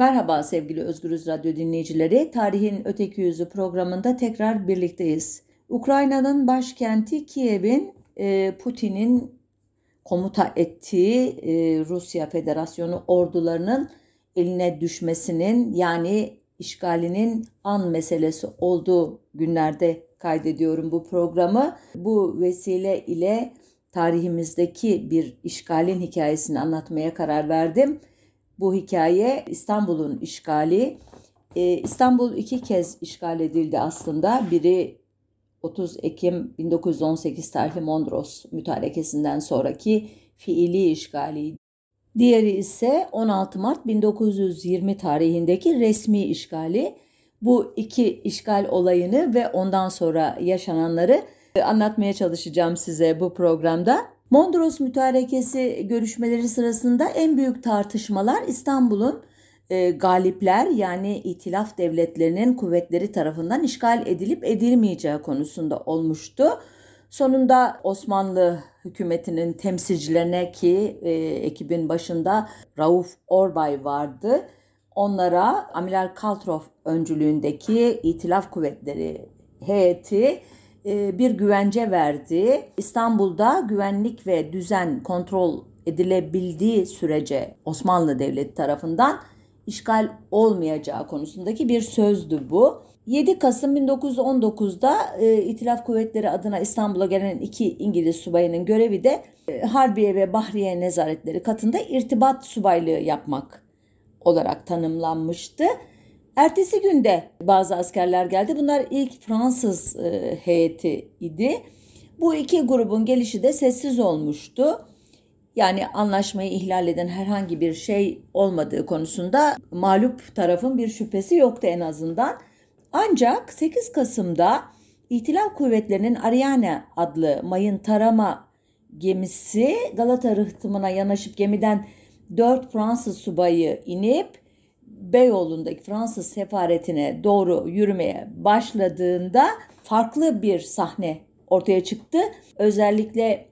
Merhaba sevgili Özgürüz Radyo dinleyicileri. Tarihin Öteki Yüzü programında tekrar birlikteyiz. Ukrayna'nın başkenti Kiev'in e, Putin'in komuta ettiği e, Rusya Federasyonu ordularının eline düşmesinin yani işgalinin an meselesi olduğu günlerde kaydediyorum bu programı. Bu vesile ile tarihimizdeki bir işgalin hikayesini anlatmaya karar verdim. Bu hikaye İstanbul'un işgali. Ee, İstanbul iki kez işgal edildi aslında. Biri 30 Ekim 1918 tarihli Mondros mütarekesinden sonraki fiili işgaliydi. Diğeri ise 16 Mart 1920 tarihindeki resmi işgali. Bu iki işgal olayını ve ondan sonra yaşananları anlatmaya çalışacağım size bu programda. Mondros Mütarekesi görüşmeleri sırasında en büyük tartışmalar İstanbul'un e, galipler yani itilaf devletlerinin kuvvetleri tarafından işgal edilip edilmeyeceği konusunda olmuştu. Sonunda Osmanlı hükümetinin temsilcilerine ki e, ekibin başında Rauf Orbay vardı. Onlara Amiral Kaltrov öncülüğündeki itilaf kuvvetleri heyeti bir güvence verdi. İstanbul'da güvenlik ve düzen kontrol edilebildiği sürece Osmanlı Devleti tarafından işgal olmayacağı konusundaki bir sözdü bu. 7 Kasım 1919'da e, İtilaf Kuvvetleri adına İstanbul'a gelen iki İngiliz subayının görevi de e, Harbiye ve Bahriye Nezaretleri katında irtibat subaylığı yapmak olarak tanımlanmıştı. Ertesi günde bazı askerler geldi. Bunlar ilk Fransız e, heyeti idi. Bu iki grubun gelişi de sessiz olmuştu. Yani anlaşmayı ihlal eden herhangi bir şey olmadığı konusunda mağlup tarafın bir şüphesi yoktu en azından. Ancak 8 Kasım'da İhtilal Kuvvetleri'nin Ariane adlı mayın tarama gemisi Galata rıhtımına yanaşıp gemiden 4 Fransız subayı inip Beyoğlu'ndaki Fransız sefaretine doğru yürümeye başladığında farklı bir sahne ortaya çıktı. Özellikle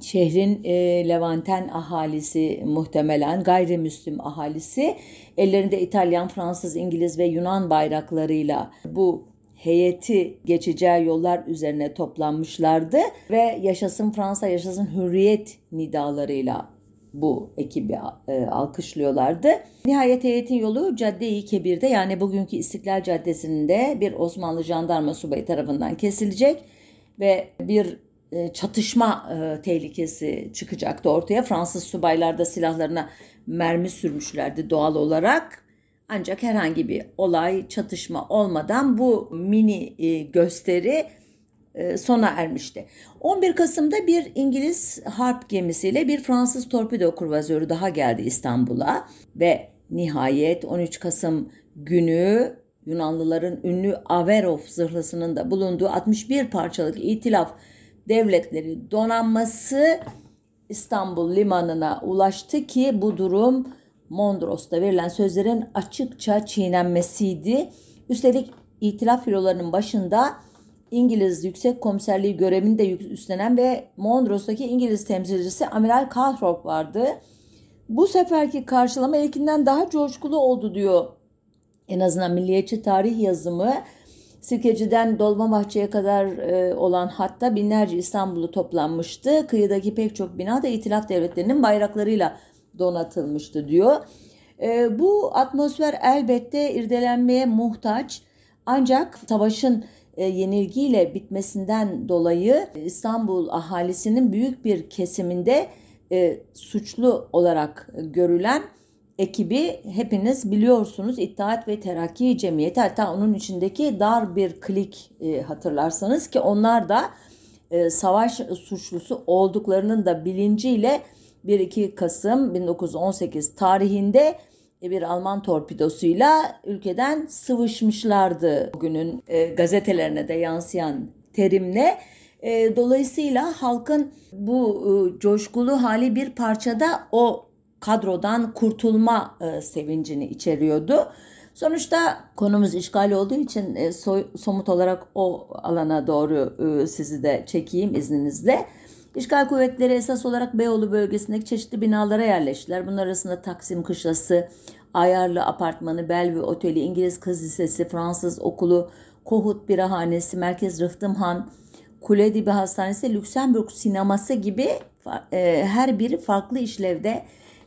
şehrin e, Levanten ahalisi muhtemelen gayrimüslim ahalisi ellerinde İtalyan, Fransız, İngiliz ve Yunan bayraklarıyla bu heyeti geçeceği yollar üzerine toplanmışlardı ve yaşasın Fransa, yaşasın hürriyet nidalarıyla bu ekibi e, alkışlıyorlardı. Nihayet heyetin yolu Cadde-i Kebir'de yani bugünkü İstiklal Caddesi'nde bir Osmanlı jandarma subayı tarafından kesilecek ve bir e, çatışma e, tehlikesi çıkacaktı ortaya. Fransız subaylar da silahlarına mermi sürmüşlerdi doğal olarak. Ancak herhangi bir olay, çatışma olmadan bu mini e, gösteri sona ermişti. 11 Kasım'da bir İngiliz harp gemisiyle bir Fransız torpido kurvazörü daha geldi İstanbul'a ve nihayet 13 Kasım günü Yunanlıların ünlü Averov zırhlısının da bulunduğu 61 parçalık itilaf devletleri donanması İstanbul limanına ulaştı ki bu durum Mondros'ta verilen sözlerin açıkça çiğnenmesiydi. Üstelik itilaf filolarının başında İngiliz Yüksek Komiserliği görevini de üstlenen ve Mondros'taki İngiliz temsilcisi Amiral Calthorpe vardı. Bu seferki karşılama ilkinden daha coşkulu oldu diyor. En azından milliyetçi tarih yazımı Sirkeci'den Dolmabahçe'ye kadar e, olan hatta binlerce İstanbullu toplanmıştı. Kıyıdaki pek çok bina da itilaf devletlerinin bayraklarıyla donatılmıştı diyor. E, bu atmosfer elbette irdelenmeye muhtaç. Ancak savaşın yenilgiyle bitmesinden dolayı İstanbul ahalisinin büyük bir kesiminde suçlu olarak görülen ekibi hepiniz biliyorsunuz İttihat ve Terakki Cemiyeti hatta onun içindeki dar bir klik e, hatırlarsanız ki onlar da e, savaş suçlusu olduklarının da bilinciyle 1-2 Kasım 1918 tarihinde bir Alman torpidosuyla ülkeden sıvışmışlardı. Bugünün e, gazetelerine de yansıyan terimle. E, dolayısıyla halkın bu e, coşkulu hali bir parçada o kadrodan kurtulma e, sevincini içeriyordu. Sonuçta konumuz işgal olduğu için e, so, somut olarak o alana doğru e, sizi de çekeyim izninizle. İşgal kuvvetleri esas olarak Beyoğlu bölgesindeki çeşitli binalara yerleştiler. Bunlar arasında Taksim Kışlası, Ayarlı Apartmanı, Bellevue Oteli, İngiliz Kız Lisesi, Fransız Okulu, Kohut Birahanesi, Merkez Rıhtımhan, Kule Dibi Hastanesi, Lüksemburg Sineması gibi e, her biri farklı işlevde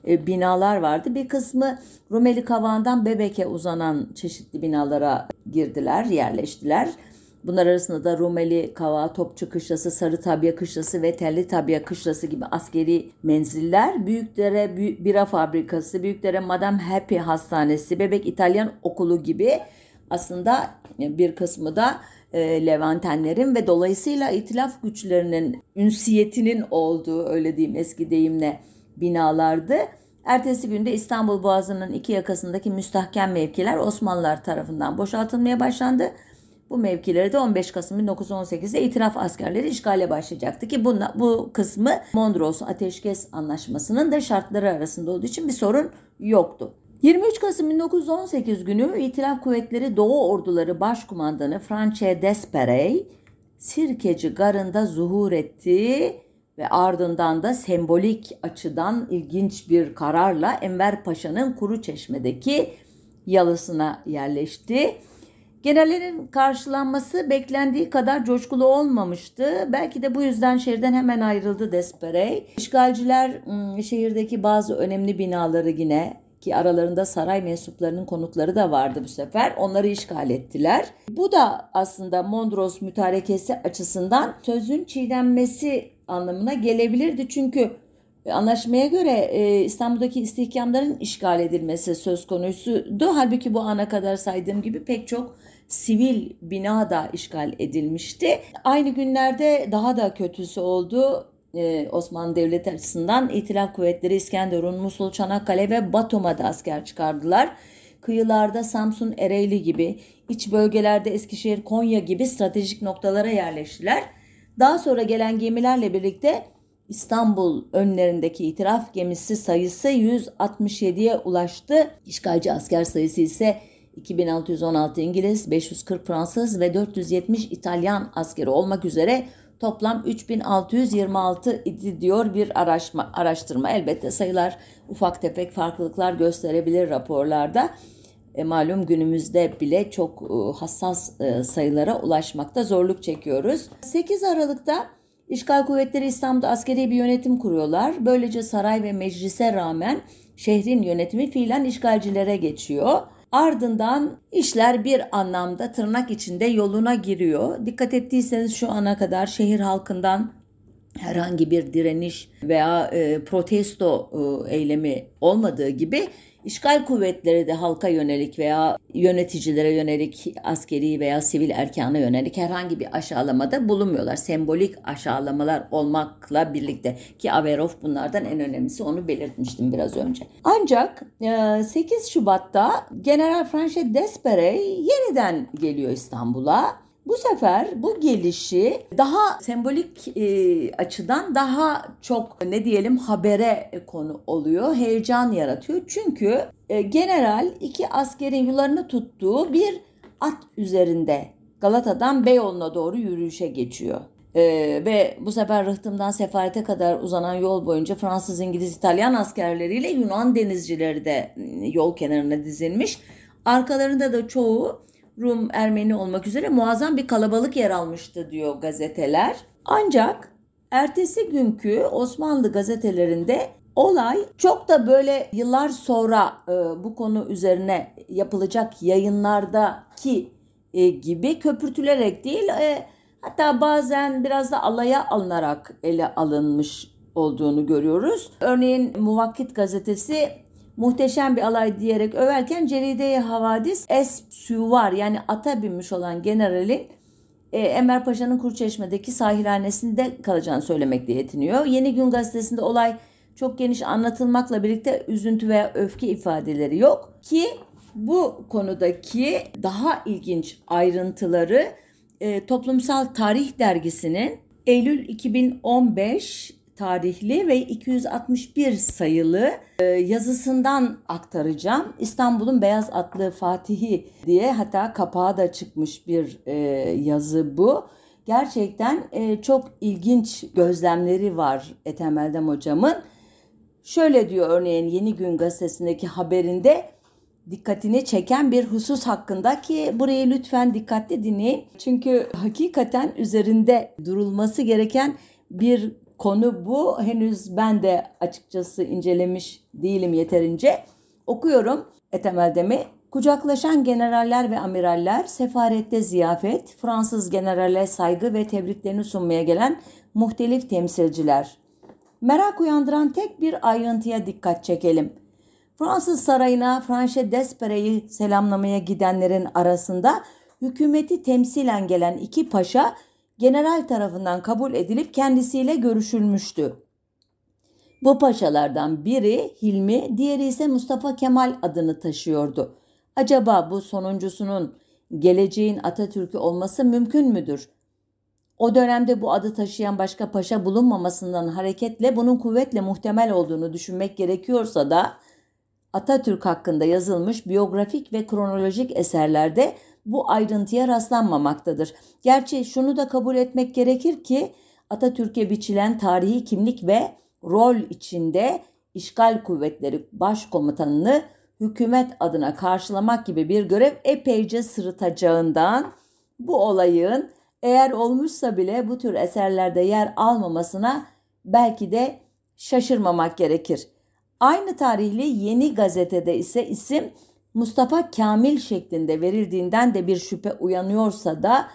e, binalar vardı. Bir kısmı Rumeli Kavağı'ndan Bebek'e uzanan çeşitli binalara girdiler, yerleştiler. Bunlar arasında da Rumeli Kavağı, Topçu Kışlası, Sarı Tabiye Kışlası ve Telli Tabiye Kışlası gibi askeri menziller, Büyükdere Bira Fabrikası, Büyükdere Madame Happy Hastanesi, Bebek İtalyan Okulu gibi aslında bir kısmı da e, Levantenlerin ve dolayısıyla itilaf güçlerinin ünsiyetinin olduğu öyle diyeyim eski deyimle binalardı. Ertesi günde İstanbul Boğazı'nın iki yakasındaki müstahkem mevkiler Osmanlılar tarafından boşaltılmaya başlandı. Bu mevkileri de 15 Kasım 1918'de itiraf askerleri işgale başlayacaktı ki bu, bu kısmı Mondros Ateşkes Anlaşması'nın da şartları arasında olduğu için bir sorun yoktu. 23 Kasım 1918 günü İtilaf Kuvvetleri Doğu Orduları Başkumandanı France Desperey Sirkeci Garı'nda zuhur etti ve ardından da sembolik açıdan ilginç bir kararla Enver Paşa'nın Kuru Çeşme'deki yalısına yerleşti. Generallerin karşılanması beklendiği kadar coşkulu olmamıştı. Belki de bu yüzden şehirden hemen ayrıldı Desperey. İşgalciler ıı, şehirdeki bazı önemli binaları yine ki aralarında saray mensuplarının konutları da vardı bu sefer. Onları işgal ettiler. Bu da aslında Mondros mütarekesi açısından sözün çiğdenmesi anlamına gelebilirdi. Çünkü anlaşmaya göre e, İstanbul'daki istihkamların işgal edilmesi söz konusuydu. Halbuki bu ana kadar saydığım gibi pek çok sivil bina da işgal edilmişti. Aynı günlerde daha da kötüsü oldu. Ee, Osmanlı Devleti açısından İtilaf Kuvvetleri İskenderun, Musul, Çanakkale ve Batum'a da asker çıkardılar. Kıyılarda Samsun, Ereğli gibi, iç bölgelerde Eskişehir, Konya gibi stratejik noktalara yerleştiler. Daha sonra gelen gemilerle birlikte İstanbul önlerindeki itiraf gemisi sayısı 167'ye ulaştı. İşgalci asker sayısı ise 2616 İngiliz, 540 Fransız ve 470 İtalyan askeri olmak üzere toplam 3626 idi diyor bir araşma, araştırma. Elbette sayılar ufak tefek farklılıklar gösterebilir raporlarda. E, malum günümüzde bile çok e, hassas e, sayılara ulaşmakta zorluk çekiyoruz. 8 Aralık'ta İşgal kuvvetleri İstanbul'da askeri bir yönetim kuruyorlar. Böylece saray ve meclise rağmen şehrin yönetimi fiilen işgalcilere geçiyor. Ardından işler bir anlamda tırnak içinde yoluna giriyor. Dikkat ettiyseniz şu ana kadar şehir halkından herhangi bir direniş veya e, protesto e, eylemi olmadığı gibi İşgal kuvvetleri de halka yönelik veya yöneticilere yönelik askeri veya sivil erkana yönelik herhangi bir aşağılamada bulunmuyorlar. Sembolik aşağılamalar olmakla birlikte ki Averov bunlardan en önemlisi onu belirtmiştim biraz önce. Ancak 8 e, Şubat'ta General Franche Desperey yeniden geliyor İstanbul'a bu sefer bu gelişi daha sembolik e, açıdan daha çok ne diyelim habere konu oluyor. Heyecan yaratıyor. Çünkü e, general iki askerin yularını tuttuğu bir at üzerinde Galata'dan Beyoğlu'na doğru yürüyüşe geçiyor. Ee, ve bu sefer Rıhtım'dan Sefaret'e kadar uzanan yol boyunca Fransız, İngiliz, İtalyan askerleriyle Yunan denizcileri de yol kenarına dizilmiş. Arkalarında da çoğu Rum, Ermeni olmak üzere muazzam bir kalabalık yer almıştı diyor gazeteler. Ancak ertesi günkü Osmanlı gazetelerinde olay çok da böyle yıllar sonra e, bu konu üzerine yapılacak yayınlardaki e, gibi köpürtülerek değil e, hatta bazen biraz da alaya alınarak ele alınmış olduğunu görüyoruz. Örneğin Muvakkit gazetesi muhteşem bir alay diyerek överken Ceride-i Havadis Es Süvar yani ata binmiş olan generalin e, Enver Paşa'nın Kurçeşme'deki sahilhanesinde kalacağını söylemekle yetiniyor. Yeni Gün gazetesinde olay çok geniş anlatılmakla birlikte üzüntü veya öfke ifadeleri yok ki bu konudaki daha ilginç ayrıntıları e, Toplumsal Tarih Dergisi'nin Eylül 2015 tarihli ve 261 sayılı e, yazısından aktaracağım. İstanbul'un Beyaz Atlı Fatihi diye hatta kapağı da çıkmış bir e, yazı bu. Gerçekten e, çok ilginç gözlemleri var Ethem Eldem hocamın. Şöyle diyor örneğin Yeni Gün gazetesindeki haberinde dikkatini çeken bir husus hakkında ki burayı lütfen dikkatli dinleyin. Çünkü hakikaten üzerinde durulması gereken bir konu bu. Henüz ben de açıkçası incelemiş değilim yeterince. Okuyorum Etemel'demi. Kucaklaşan generaller ve amiraller, sefarette ziyafet, Fransız generale saygı ve tebriklerini sunmaya gelen muhtelif temsilciler. Merak uyandıran tek bir ayrıntıya dikkat çekelim. Fransız sarayına Franche Despere'yi selamlamaya gidenlerin arasında hükümeti temsilen gelen iki paşa general tarafından kabul edilip kendisiyle görüşülmüştü. Bu paşalardan biri Hilmi, diğeri ise Mustafa Kemal adını taşıyordu. Acaba bu sonuncusunun geleceğin Atatürk'ü olması mümkün müdür? O dönemde bu adı taşıyan başka paşa bulunmamasından hareketle bunun kuvvetle muhtemel olduğunu düşünmek gerekiyorsa da Atatürk hakkında yazılmış biyografik ve kronolojik eserlerde bu ayrıntıya rastlanmamaktadır. Gerçi şunu da kabul etmek gerekir ki Atatürk'e biçilen tarihi kimlik ve rol içinde işgal kuvvetleri başkomutanını hükümet adına karşılamak gibi bir görev epeyce sırıtacağından bu olayın eğer olmuşsa bile bu tür eserlerde yer almamasına belki de şaşırmamak gerekir. Aynı tarihli Yeni Gazete'de ise isim Mustafa Kamil şeklinde verildiğinden de bir şüphe uyanıyorsa da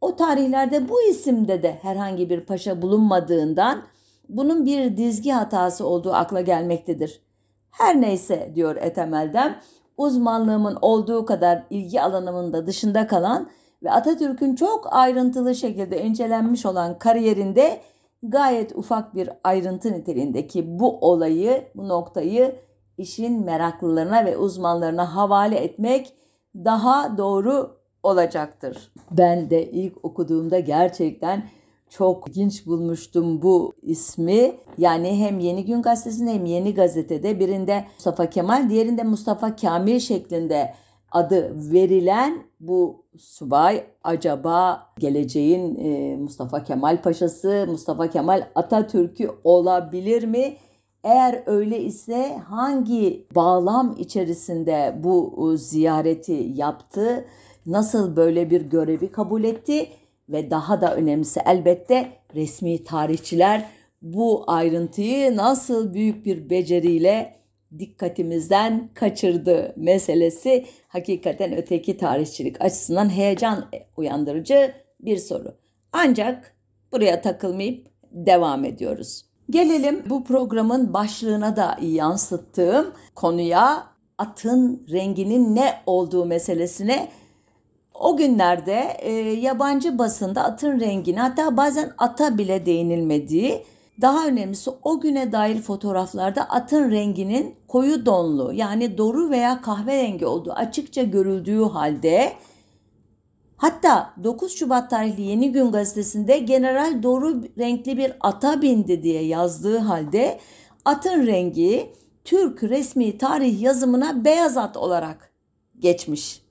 o tarihlerde bu isimde de herhangi bir paşa bulunmadığından bunun bir dizgi hatası olduğu akla gelmektedir. Her neyse diyor Etemel'den uzmanlığımın olduğu kadar ilgi alanımın da dışında kalan ve Atatürk'ün çok ayrıntılı şekilde incelenmiş olan kariyerinde gayet ufak bir ayrıntı niteliğindeki bu olayı, bu noktayı işin meraklılarına ve uzmanlarına havale etmek daha doğru olacaktır. Ben de ilk okuduğumda gerçekten çok ilginç bulmuştum bu ismi. Yani hem Yeni Gün Gazetesi'nde hem Yeni Gazete'de birinde Mustafa Kemal, diğerinde Mustafa Kamil şeklinde adı verilen bu subay acaba geleceğin e, Mustafa Kemal Paşası, Mustafa Kemal Atatürk'ü olabilir mi? Eğer öyle ise hangi bağlam içerisinde bu ziyareti yaptı? Nasıl böyle bir görevi kabul etti? Ve daha da önemlisi elbette resmi tarihçiler bu ayrıntıyı nasıl büyük bir beceriyle dikkatimizden kaçırdı meselesi hakikaten öteki tarihçilik açısından heyecan uyandırıcı bir soru. Ancak buraya takılmayıp devam ediyoruz. Gelelim bu programın başlığına da yansıttığım konuya. Atın renginin ne olduğu meselesine. O günlerde e, yabancı basında atın rengini hatta bazen ata bile değinilmediği daha önemlisi o güne dair fotoğraflarda atın renginin koyu donlu yani doru veya kahverengi olduğu açıkça görüldüğü halde hatta 9 Şubat tarihli Yeni Gün gazetesinde general doru renkli bir ata bindi diye yazdığı halde atın rengi Türk resmi tarih yazımına beyaz at olarak geçmiş.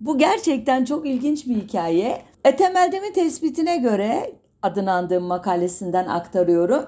Bu gerçekten çok ilginç bir hikaye. Etemeldemin tespitine göre adını andığım makalesinden aktarıyorum.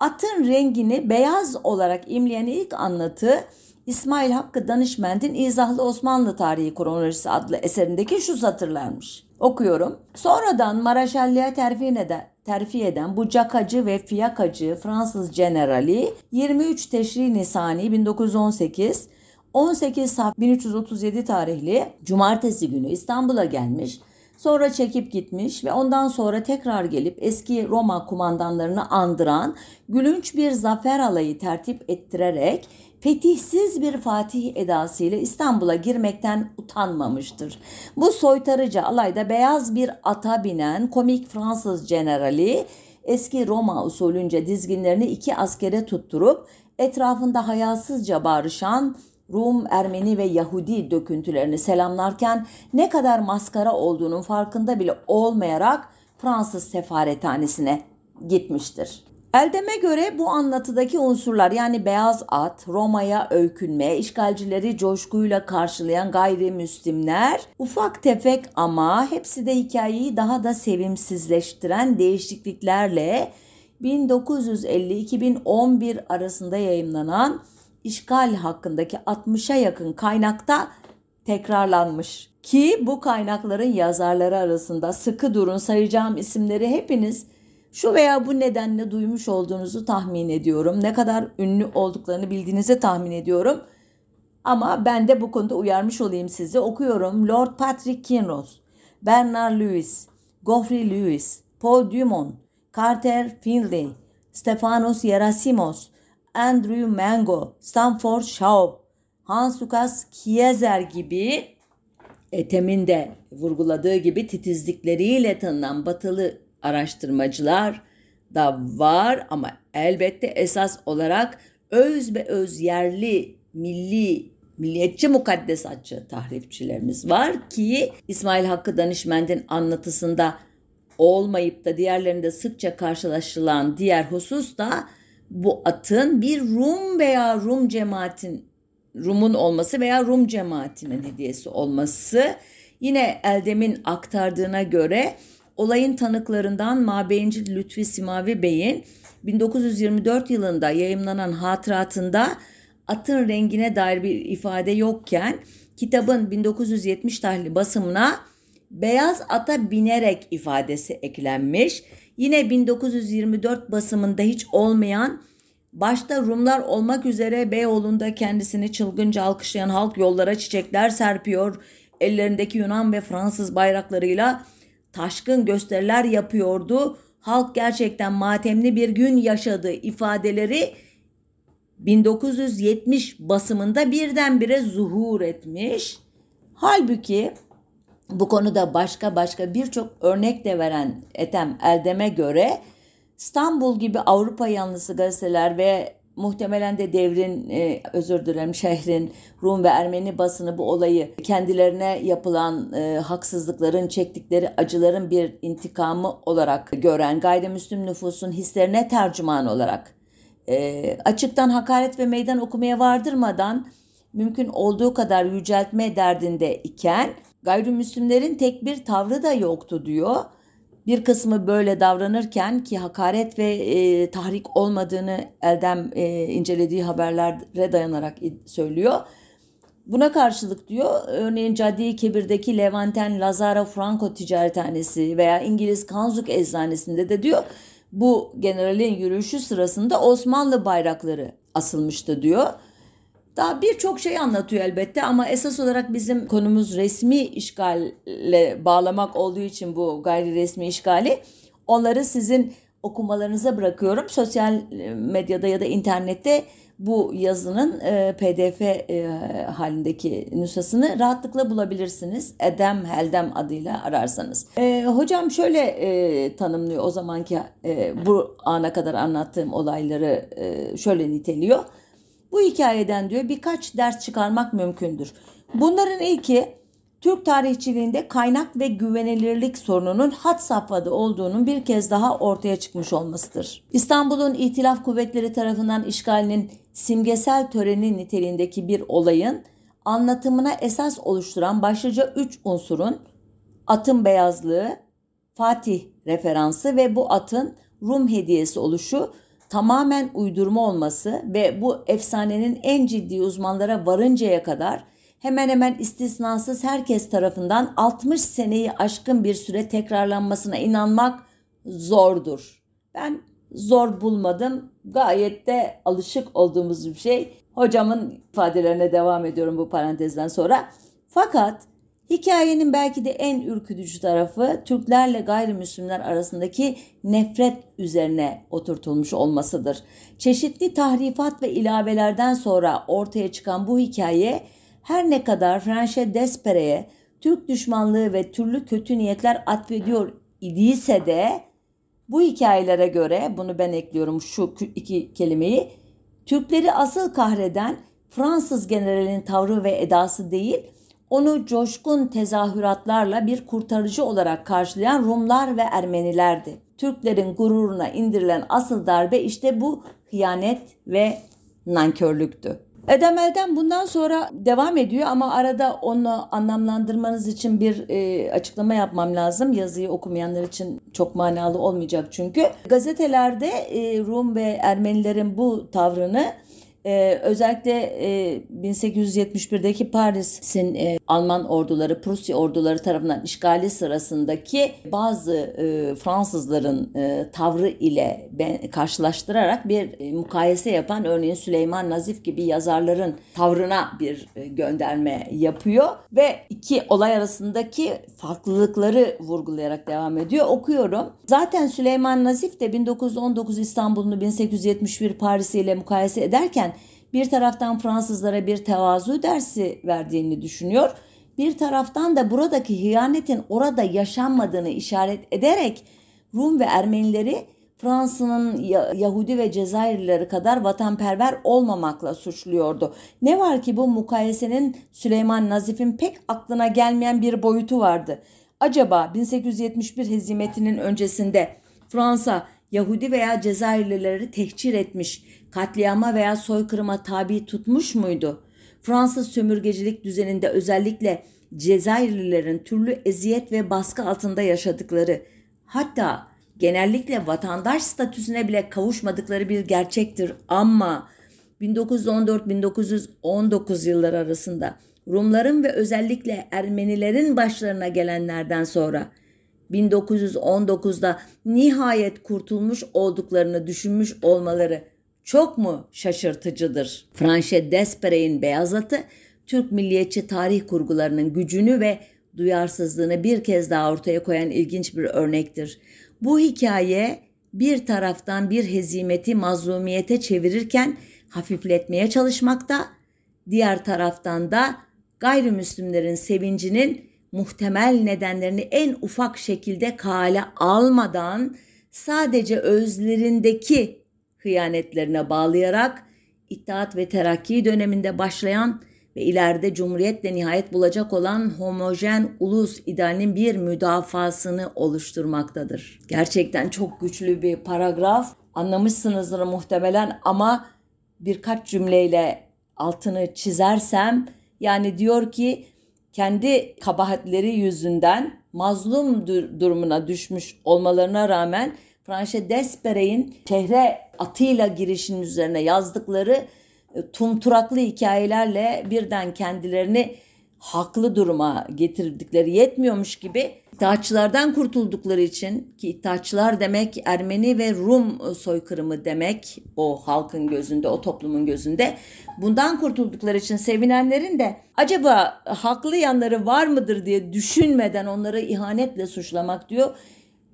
Atın rengini beyaz olarak imleyen ilk anlatı İsmail Hakkı Danışment'in İzahlı Osmanlı Tarihi Kronolojisi adlı eserindeki şu satırlarmış. Okuyorum. Sonradan Maraşalliğe terfi eden, terfi eden bu cakacı ve fiyakacı Fransız generali 23 Teşri Nisani 1918 18 Saf 1337 tarihli cumartesi günü İstanbul'a gelmiş Sonra çekip gitmiş ve ondan sonra tekrar gelip eski Roma kumandanlarını andıran gülünç bir zafer alayı tertip ettirerek fetihsiz bir fatih edasıyla İstanbul'a girmekten utanmamıştır. Bu soytarıcı alayda beyaz bir ata binen komik Fransız generali eski Roma usulünce dizginlerini iki askere tutturup etrafında hayasızca bağırışan Rum, Ermeni ve Yahudi döküntülerini selamlarken ne kadar maskara olduğunun farkında bile olmayarak Fransız sefarethanesine gitmiştir. Eldem'e göre bu anlatıdaki unsurlar yani beyaz at, Roma'ya öykünme, işgalcileri coşkuyla karşılayan gayrimüslimler ufak tefek ama hepsi de hikayeyi daha da sevimsizleştiren değişikliklerle 1950-2011 arasında yayımlanan işgal hakkındaki 60'a yakın kaynakta tekrarlanmış. Ki bu kaynakların yazarları arasında sıkı durun sayacağım isimleri hepiniz şu veya bu nedenle duymuş olduğunuzu tahmin ediyorum. Ne kadar ünlü olduklarını bildiğinizi tahmin ediyorum. Ama ben de bu konuda uyarmış olayım sizi. Okuyorum. Lord Patrick Kinross, Bernard Lewis, Geoffrey Lewis, Paul Dumont, Carter Finley, Stefanos Yerasimos, Andrew Mango, Stanford Shaw, Hans Lukas Kieser gibi Ethem'in de vurguladığı gibi titizlikleriyle tanınan batılı araştırmacılar da var. Ama elbette esas olarak öz ve öz yerli milli milliyetçi mukaddesatçı tahrifçilerimiz var ki İsmail Hakkı Danışmend'in anlatısında olmayıp da diğerlerinde sıkça karşılaşılan diğer husus da bu atın bir Rum veya Rum cemaatin Rum'un olması veya Rum cemaatinin hediyesi olması. Yine Eldem'in aktardığına göre olayın tanıklarından Mabeyinci Lütfi Simavi Bey'in 1924 yılında yayımlanan hatıratında atın rengine dair bir ifade yokken kitabın 1970 tarihli basımına beyaz ata binerek ifadesi eklenmiş. Yine 1924 basımında hiç olmayan başta Rumlar olmak üzere Beyoğlu'nda kendisini çılgınca alkışlayan halk yollara çiçekler serpiyor. Ellerindeki Yunan ve Fransız bayraklarıyla taşkın gösteriler yapıyordu. Halk gerçekten matemli bir gün yaşadı ifadeleri 1970 basımında birdenbire zuhur etmiş. Halbuki bu konuda başka başka birçok örnek de veren Etem Eldem'e göre İstanbul gibi Avrupa yanlısı gazeteler ve muhtemelen de devrin e, özür dilerim şehrin Rum ve Ermeni basını bu olayı kendilerine yapılan e, haksızlıkların çektikleri acıların bir intikamı olarak gören gayrimüslim nüfusun hislerine tercüman olarak e, açıktan hakaret ve meydan okumaya vardırmadan mümkün olduğu kadar yüceltme derdinde iken gayrimüslimlerin tek bir tavrı da yoktu diyor. Bir kısmı böyle davranırken ki hakaret ve e, tahrik olmadığını Eldem e, incelediği haberlere dayanarak söylüyor. Buna karşılık diyor örneğin Caddi Kebir'deki Levanten Lazaro Franco ticarethanesi veya İngiliz Kanzuk eczanesinde de diyor bu generalin yürüyüşü sırasında Osmanlı bayrakları asılmıştı diyor. Daha birçok şey anlatıyor elbette ama esas olarak bizim konumuz resmi işgalle bağlamak olduğu için bu gayri resmi işgali onları sizin okumalarınıza bırakıyorum. Sosyal medyada ya da internette bu yazının e, pdf e, halindeki nüshasını rahatlıkla bulabilirsiniz. Edem Heldem adıyla ararsanız. E, hocam şöyle e, tanımlıyor o zamanki e, bu ana kadar anlattığım olayları e, şöyle niteliyor. Bu hikayeden diyor birkaç ders çıkarmak mümkündür. Bunların ilki Türk tarihçiliğinde kaynak ve güvenilirlik sorununun hat safhada olduğunun bir kez daha ortaya çıkmış olmasıdır. İstanbul'un İtilaf Kuvvetleri tarafından işgalinin simgesel töreni niteliğindeki bir olayın anlatımına esas oluşturan başlıca üç unsurun atın beyazlığı, Fatih referansı ve bu atın Rum hediyesi oluşu tamamen uydurma olması ve bu efsanenin en ciddi uzmanlara varıncaya kadar hemen hemen istisnasız herkes tarafından 60 seneyi aşkın bir süre tekrarlanmasına inanmak zordur. Ben zor bulmadım. Gayet de alışık olduğumuz bir şey. Hocamın ifadelerine devam ediyorum bu parantezden sonra. Fakat hikayenin belki de en ürkütücü tarafı Türklerle gayrimüslimler arasındaki nefret üzerine oturtulmuş olmasıdır. Çeşitli tahrifat ve ilavelerden sonra ortaya çıkan bu hikaye her ne kadar Franche Despere'ye Türk düşmanlığı ve türlü kötü niyetler atfediyor idiyse de bu hikayelere göre bunu ben ekliyorum şu iki kelimeyi Türkleri asıl kahreden Fransız generalinin tavrı ve edası değil onu coşkun tezahüratlarla bir kurtarıcı olarak karşılayan Rumlar ve Ermenilerdi. Türklerin gururuna indirilen asıl darbe işte bu hıyanet ve nankörlüktü. Edemel'den bundan sonra devam ediyor ama arada onu anlamlandırmanız için bir e, açıklama yapmam lazım. Yazıyı okumayanlar için çok manalı olmayacak çünkü. Gazetelerde e, Rum ve Ermenilerin bu tavrını Ee, özellikle e, 1871'deki Paris'in e, Alman orduları, Prusya orduları tarafından işgali sırasındaki bazı e, Fransızların e, tavrı ile ben, karşılaştırarak bir e, mukayese yapan örneğin Süleyman Nazif gibi yazarların tavrına bir e, gönderme yapıyor ve iki olay arasındaki farklılıkları vurgulayarak devam ediyor. Okuyorum. Zaten Süleyman Nazif de 1919 İstanbul'unu 1871 Paris ile mukayese ederken bir taraftan Fransızlara bir tevazu dersi verdiğini düşünüyor. Bir taraftan da buradaki hıyanetin orada yaşanmadığını işaret ederek Rum ve Ermenileri Fransa'nın Yahudi ve Cezayirlileri kadar vatanperver olmamakla suçluyordu. Ne var ki bu mukayesenin Süleyman Nazif'in pek aklına gelmeyen bir boyutu vardı. Acaba 1871 hezimetinin öncesinde Fransa Yahudi veya Cezayirlileri tehcir etmiş, katliama veya soykırıma tabi tutmuş muydu? Fransız sömürgecilik düzeninde özellikle Cezayirlilerin türlü eziyet ve baskı altında yaşadıkları, hatta genellikle vatandaş statüsüne bile kavuşmadıkları bir gerçektir ama 1914-1919 yılları arasında Rumların ve özellikle Ermenilerin başlarına gelenlerden sonra 1919'da nihayet kurtulmuş olduklarını düşünmüş olmaları çok mu şaşırtıcıdır? Franche Despere'in beyaz atı Türk milliyetçi tarih kurgularının gücünü ve duyarsızlığını bir kez daha ortaya koyan ilginç bir örnektir. Bu hikaye bir taraftan bir hezimeti mazlumiyete çevirirken hafifletmeye çalışmakta, diğer taraftan da gayrimüslimlerin sevincinin muhtemel nedenlerini en ufak şekilde kale almadan sadece özlerindeki hıyanetlerine bağlayarak İttihat ve Terakki döneminde başlayan ve ileride Cumhuriyet'le nihayet bulacak olan homojen ulus idealinin bir müdafasını oluşturmaktadır. Gerçekten çok güçlü bir paragraf. Anlamışsınızdır muhtemelen ama birkaç cümleyle altını çizersem yani diyor ki kendi kabahatleri yüzünden mazlum durumuna düşmüş olmalarına rağmen Franche Despere'in şehre atıyla girişinin üzerine yazdıkları e, tumturaklı hikayelerle birden kendilerini haklı duruma getirdikleri yetmiyormuş gibi İttihatçılardan kurtuldukları için ki İttihatçılar demek Ermeni ve Rum soykırımı demek o halkın gözünde o toplumun gözünde bundan kurtuldukları için sevinenlerin de acaba haklı yanları var mıdır diye düşünmeden onları ihanetle suçlamak diyor.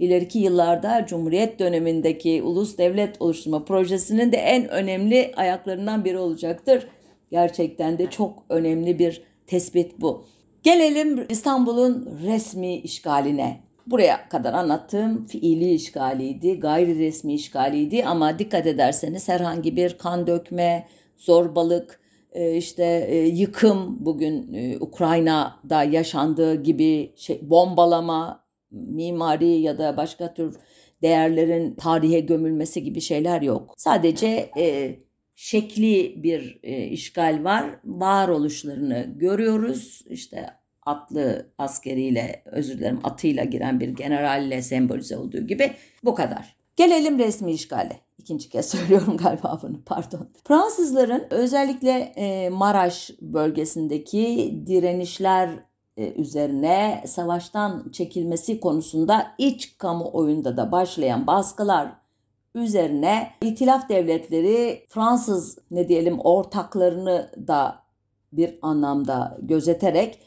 İleriki yıllarda Cumhuriyet dönemindeki ulus devlet oluşturma projesinin de en önemli ayaklarından biri olacaktır. Gerçekten de çok önemli bir tespit bu. Gelelim İstanbul'un resmi işgaline. Buraya kadar anlattığım fiili işgaliydi, gayri resmi işgaliydi ama dikkat ederseniz herhangi bir kan dökme, zorbalık, e, işte e, yıkım bugün e, Ukrayna'da yaşandığı gibi şey, bombalama, mimari ya da başka tür değerlerin tarihe gömülmesi gibi şeyler yok. Sadece e, şekli bir e, işgal var. Varoluşlarını görüyoruz. İşte atlı askeriyle özür dilerim atıyla giren bir generalle sembolize olduğu gibi bu kadar. Gelelim resmi işgale. İkinci kez söylüyorum galiba bunu pardon. Fransızların özellikle e, Maraş bölgesindeki direnişler üzerine savaştan çekilmesi konusunda iç kamuoyunda da başlayan baskılar üzerine itilaf devletleri Fransız ne diyelim ortaklarını da bir anlamda gözeterek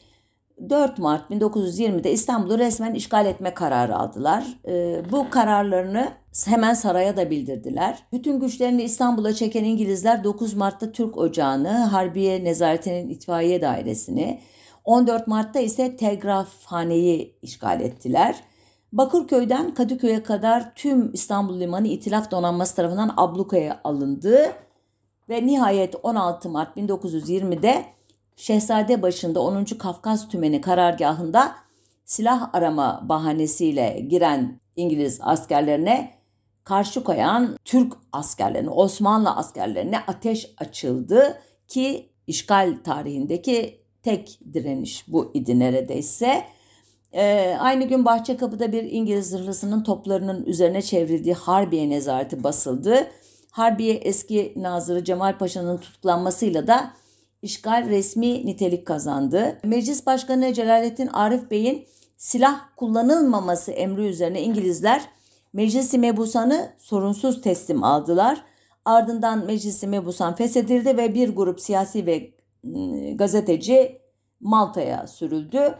4 Mart 1920'de İstanbul'u resmen işgal etme kararı aldılar. Ee, bu kararlarını hemen saraya da bildirdiler. Bütün güçlerini İstanbul'a çeken İngilizler 9 Mart'ta Türk Ocağı'nı, Harbiye Nezaretinin itfaiye dairesini, 14 Mart'ta ise Telgrafhane'yi işgal ettiler. Bakırköy'den Kadıköy'e kadar tüm İstanbul Limanı İtilaf Donanması tarafından ablukaya alındı ve nihayet 16 Mart 1920'de Şehzade başında 10. Kafkas Tümeni karargahında silah arama bahanesiyle giren İngiliz askerlerine karşı koyan Türk askerlerine, Osmanlı askerlerine ateş açıldı ki işgal tarihindeki tek direniş bu idi neredeyse. Ee, aynı gün Bahçekapı'da bir İngiliz zırhlısının toplarının üzerine çevrildiği Harbiye nezareti basıldı. Harbiye eski Nazırı Cemal Paşa'nın tutuklanmasıyla da işgal resmi nitelik kazandı. Meclis Başkanı Celalettin Arif Bey'in silah kullanılmaması emri üzerine İngilizler Meclisi Mebusan'ı sorunsuz teslim aldılar. Ardından Meclisi Mebusan feshedildi ve bir grup siyasi ve gazeteci Malta'ya sürüldü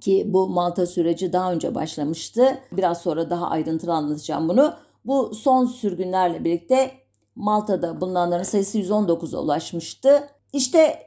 ki bu Malta süreci daha önce başlamıştı. Biraz sonra daha ayrıntılı anlatacağım bunu. Bu son sürgünlerle birlikte Malta'da bulunanların sayısı 119'a ulaşmıştı. İşte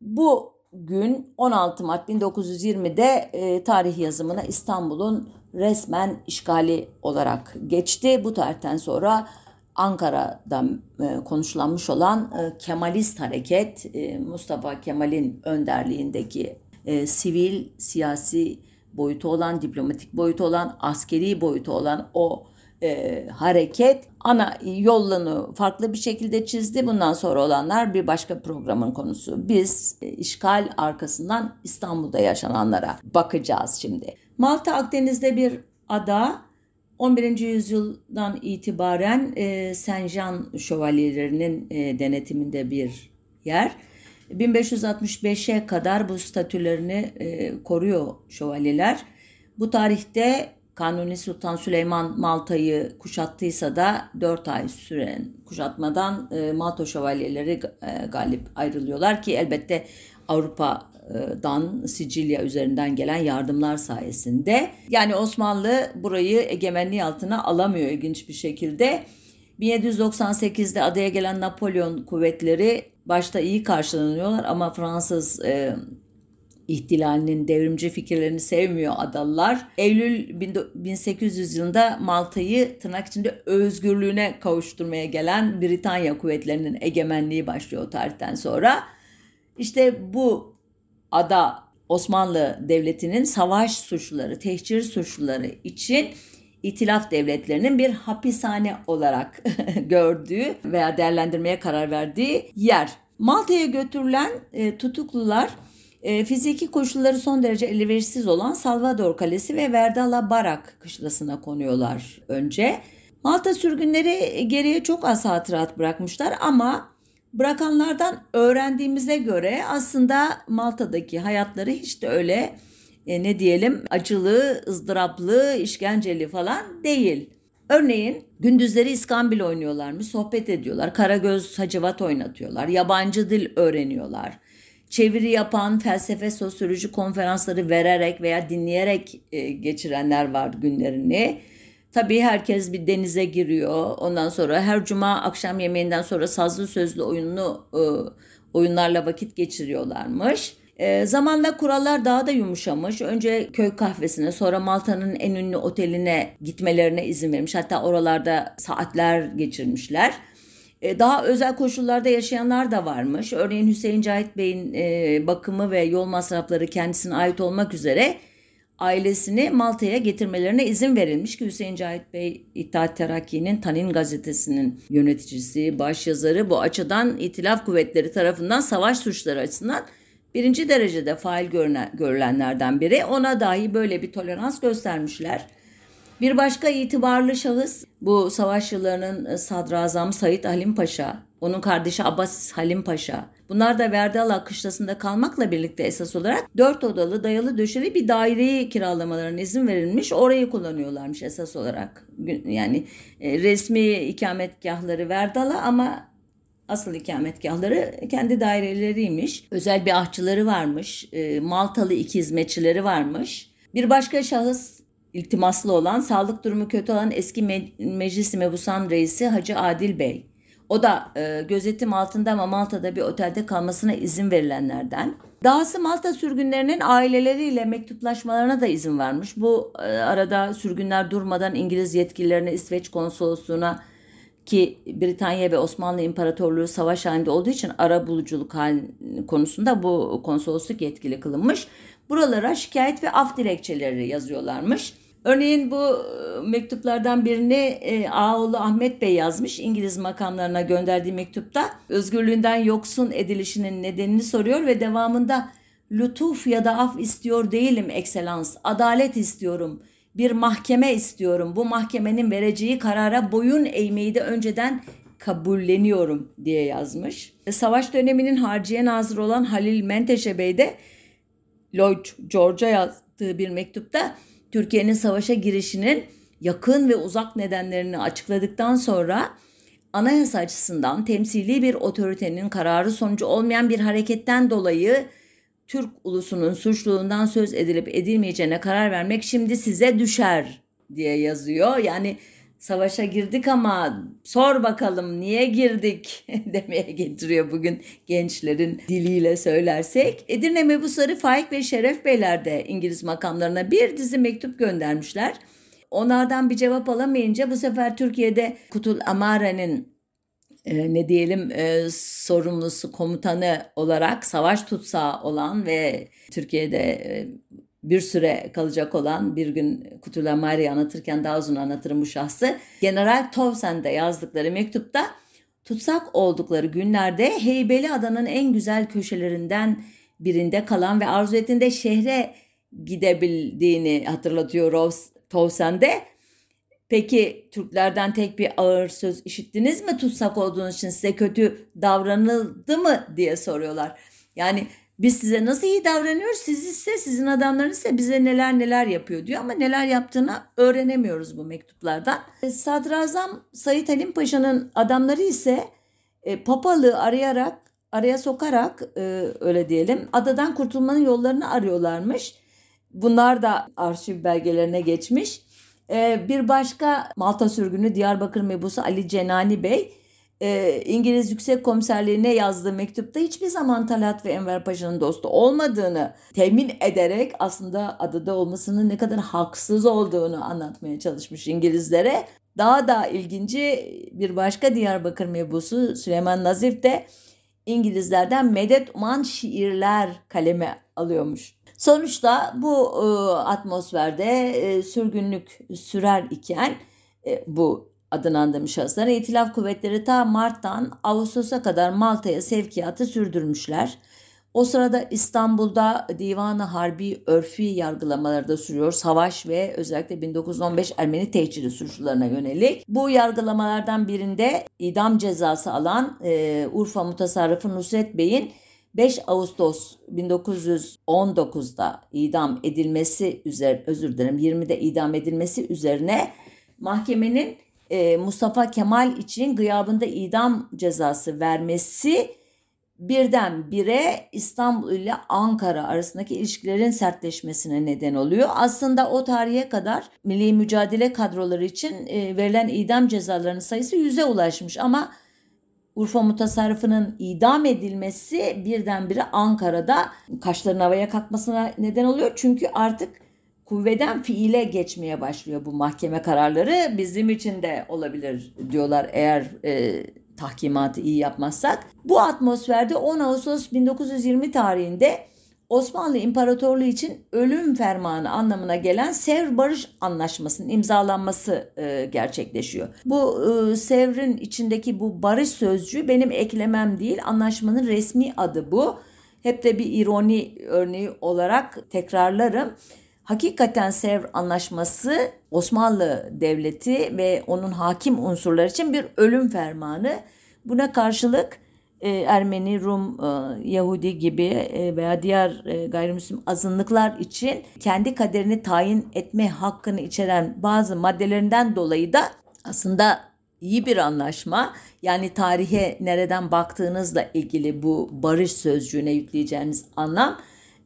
bu gün 16 Mart 1920'de e, tarih yazımına İstanbul'un resmen işgali olarak geçti. Bu tarihten sonra Ankara'da e, konuşlanmış olan e, Kemalist hareket e, Mustafa Kemal'in önderliğindeki sivil siyasi boyutu olan diplomatik boyutu olan askeri boyutu olan o e, hareket ana yolunu farklı bir şekilde çizdi. Bundan sonra olanlar bir başka programın konusu. Biz e, işgal arkasından İstanbul'da yaşananlara bakacağız şimdi. Malta Akdeniz'de bir ada 11. yüzyıldan itibaren e, Senjan şövalyelerinin e, denetiminde bir yer. 1565'e kadar bu statülerini e, koruyor şövalyeler. Bu tarihte Kanuni Sultan Süleyman Malta'yı kuşattıysa da 4 ay süren kuşatmadan e, Malta şövalyeleri e, galip ayrılıyorlar ki elbette Avrupa'dan Sicilya üzerinden gelen yardımlar sayesinde. Yani Osmanlı burayı egemenliği altına alamıyor ilginç bir şekilde. 1798'de adaya gelen Napolyon kuvvetleri başta iyi karşılanıyorlar ama Fransız e, ihtilalinin devrimci fikirlerini sevmiyor adalılar. Eylül 1800 yılında Malta'yı tırnak içinde özgürlüğüne kavuşturmaya gelen Britanya kuvvetlerinin egemenliği başlıyor tarihten sonra. İşte bu ada Osmanlı Devleti'nin savaş suçluları, tehcir suçluları için itilaf devletlerinin bir hapishane olarak gördüğü veya değerlendirmeye karar verdiği yer. Malta'ya götürülen e, tutuklular e, fiziki koşulları son derece elverişsiz olan Salvador Kalesi ve Verdala Barak kışlasına konuyorlar önce. Malta sürgünleri geriye çok az hatırat bırakmışlar ama bırakanlardan öğrendiğimize göre aslında Malta'daki hayatları hiç de öyle e, ne diyelim acılı, ızdıraplı, işkenceli falan değil. Örneğin gündüzleri iskambil oynuyorlarmış, sohbet ediyorlar, karagöz hacivat oynatıyorlar, yabancı dil öğreniyorlar. Çeviri yapan felsefe sosyoloji konferansları vererek veya dinleyerek e, geçirenler var günlerini. Tabii herkes bir denize giriyor. Ondan sonra her cuma akşam yemeğinden sonra sazlı sözlü oyunlu e, oyunlarla vakit geçiriyorlarmış. E, zamanla kurallar daha da yumuşamış. Önce köy kahvesine sonra Malta'nın en ünlü oteline gitmelerine izin vermiş. Hatta oralarda saatler geçirmişler. E, daha özel koşullarda yaşayanlar da varmış. Örneğin Hüseyin Cahit Bey'in e, bakımı ve yol masrafları kendisine ait olmak üzere ailesini Malta'ya getirmelerine izin verilmiş ki Hüseyin Cahit Bey İttihat Terakki'nin Tanin gazetesinin yöneticisi, başyazarı bu açıdan İtilaf Kuvvetleri tarafından savaş suçları açısından birinci derecede fail görülenlerden biri. Ona dahi böyle bir tolerans göstermişler. Bir başka itibarlı şahıs bu savaş yıllarının sadrazam Said Halim Paşa, onun kardeşi Abbas Halim Paşa. Bunlar da Verdala kışlasında kalmakla birlikte esas olarak dört odalı dayalı döşeli bir daireyi kiralamalarına izin verilmiş. Orayı kullanıyorlarmış esas olarak. Yani e, resmi ikametgahları Verdala ama asıl ikametgahları kendi daireleriymiş. Özel bir ahçıları varmış. E, Maltalı iki hizmetçileri varmış. Bir başka şahıs iltimaslı olan, sağlık durumu kötü olan eski Me- Meclis Mebusan Reisi Hacı Adil Bey. O da e, gözetim altında ama Malta'da bir otelde kalmasına izin verilenlerden. Dahası Malta sürgünlerinin aileleriyle mektuplaşmalarına da izin varmış. Bu e, arada sürgünler durmadan İngiliz yetkililerine İsveç konsolosluğuna ki Britanya ve Osmanlı İmparatorluğu savaş halinde olduğu için ara buluculuk konusunda bu konsolosluk yetkili kılınmış. Buralara şikayet ve af dilekçeleri yazıyorlarmış. Örneğin bu e, mektuplardan birini e, Ağoğlu Ahmet Bey yazmış. İngiliz makamlarına gönderdiği mektupta özgürlüğünden yoksun edilişinin nedenini soruyor ve devamında lütuf ya da af istiyor değilim ekselans. Adalet istiyorum. Bir mahkeme istiyorum. Bu mahkemenin vereceği karara boyun eğmeyi de önceden kabulleniyorum diye yazmış. Savaş döneminin Harciye Nazırı olan Halil Menteşe Bey de Lloyd George'a yazdığı bir mektupta Türkiye'nin savaşa girişinin yakın ve uzak nedenlerini açıkladıktan sonra anayasa açısından temsili bir otoritenin kararı sonucu olmayan bir hareketten dolayı Türk ulusunun suçluluğundan söz edilip edilmeyeceğine karar vermek şimdi size düşer diye yazıyor. Yani savaşa girdik ama sor bakalım niye girdik demeye getiriyor bugün gençlerin diliyle söylersek. Edirne mebusları Faik ve Şeref Beyler de İngiliz makamlarına bir dizi mektup göndermişler. Onlardan bir cevap alamayınca bu sefer Türkiye'de Kutul Amare'nin e, ne diyelim e, sorumlusu komutanı olarak savaş tutsağı olan ve Türkiye'de e, bir süre kalacak olan bir gün Kutul Amari'yi anlatırken daha uzun anlatırım bu şahsı. General Towsend'e yazdıkları mektupta tutsak oldukları günlerde Heybeli Adanın en güzel köşelerinden birinde kalan ve arzu ettiğinde şehre gidebildiğini hatırlatıyor Rose Towsend'e. Peki Türklerden tek bir ağır söz işittiniz mi tutsak olduğunuz için size kötü davranıldı mı diye soruyorlar. Yani biz size nasıl iyi davranıyoruz siz ise sizin adamlarınız ise bize neler neler yapıyor diyor ama neler yaptığını öğrenemiyoruz bu mektuplardan. E, Sadrazam Sayit Halim Paşa'nın adamları ise e, papalığı arayarak araya sokarak e, öyle diyelim adadan kurtulmanın yollarını arıyorlarmış. Bunlar da arşiv belgelerine geçmiş. E, bir başka Malta sürgünü Diyarbakır mebusu Ali Cenani Bey e, İngiliz Yüksek Komiserliğine yazdığı mektupta hiçbir zaman Talat ve Enver Paşa'nın dostu olmadığını temin ederek aslında adada olmasının ne kadar haksız olduğunu anlatmaya çalışmış İngilizlere. Daha da ilginci bir başka Diyarbakır mebusu Süleyman Nazif de İngilizlerden medet uman şiirler kaleme alıyormuş. Sonuçta bu e, atmosferde e, sürgünlük sürer iken e, bu adını andığım şahıslara İtilaf kuvvetleri ta Mart'tan Ağustos'a kadar Malta'ya sevkiyatı sürdürmüşler. O sırada İstanbul'da Divanı Harbi örfi yargılamaları da sürüyor. Savaş ve özellikle 1915 Ermeni tehciri suçlularına yönelik. Bu yargılamalardan birinde idam cezası alan e, Urfa Mutasarrıfı Nusret Bey'in 5 Ağustos 1919'da idam edilmesi üzerine özür dilerim 20'de idam edilmesi üzerine mahkemenin e, Mustafa Kemal için gıyabında idam cezası vermesi birden bire İstanbul ile Ankara arasındaki ilişkilerin sertleşmesine neden oluyor. Aslında o tarihe kadar milli mücadele kadroları için e, verilen idam cezalarının sayısı yüze ulaşmış ama Urfa mutasarrıfının idam edilmesi birdenbire Ankara'da kaşların havaya kalkmasına neden oluyor. Çünkü artık kuvveden fiile geçmeye başlıyor bu mahkeme kararları. Bizim için de olabilir diyorlar eğer e, tahkimatı iyi yapmazsak. Bu atmosferde 10 Ağustos 1920 tarihinde Osmanlı İmparatorluğu için ölüm fermanı anlamına gelen Sevr Barış Anlaşması'nın imzalanması e, gerçekleşiyor. Bu e, Sevr'in içindeki bu barış sözcüğü benim eklemem değil, anlaşmanın resmi adı bu. Hep de bir ironi örneği olarak tekrarlarım. Hakikaten Sevr Anlaşması Osmanlı Devleti ve onun hakim unsurlar için bir ölüm fermanı. Buna karşılık e, Ermeni, Rum, e, Yahudi gibi e, veya diğer gayrimüslim azınlıklar için kendi kaderini tayin etme hakkını içeren bazı maddelerinden dolayı da aslında iyi bir anlaşma. Yani tarihe nereden baktığınızla ilgili bu barış sözcüğüne yükleyeceğiniz anlam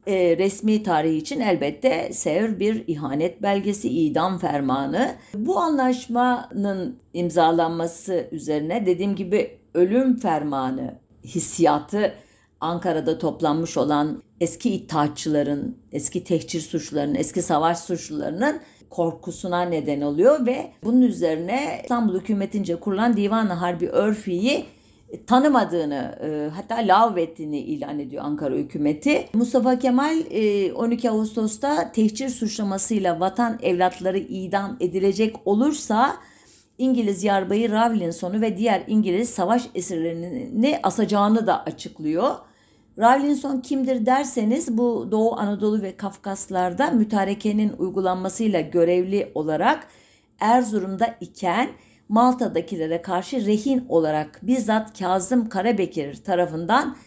e, resmi tarihi için elbette Sevr bir ihanet belgesi, idam fermanı. Bu anlaşmanın imzalanması üzerine dediğim gibi ölüm fermanı hissiyatı Ankara'da toplanmış olan eski iddiatçıların, eski tehcir suçlarının, eski savaş suçlularının korkusuna neden oluyor ve bunun üzerine İstanbul hükümetince kurulan Divan-ı Harbi Örfi'yi tanımadığını e, hatta lağvettiğini ilan ediyor Ankara hükümeti. Mustafa Kemal 12 e, Ağustos'ta tehcir suçlamasıyla vatan evlatları idam edilecek olursa İngiliz yarbayı Rawlinson'u ve diğer İngiliz savaş esirlerini asacağını da açıklıyor. Rawlinson kimdir derseniz bu Doğu Anadolu ve Kafkaslar'da mütarekenin uygulanmasıyla görevli olarak Erzurum'da iken Malta'dakilere karşı rehin olarak bizzat Kazım Karabekir tarafından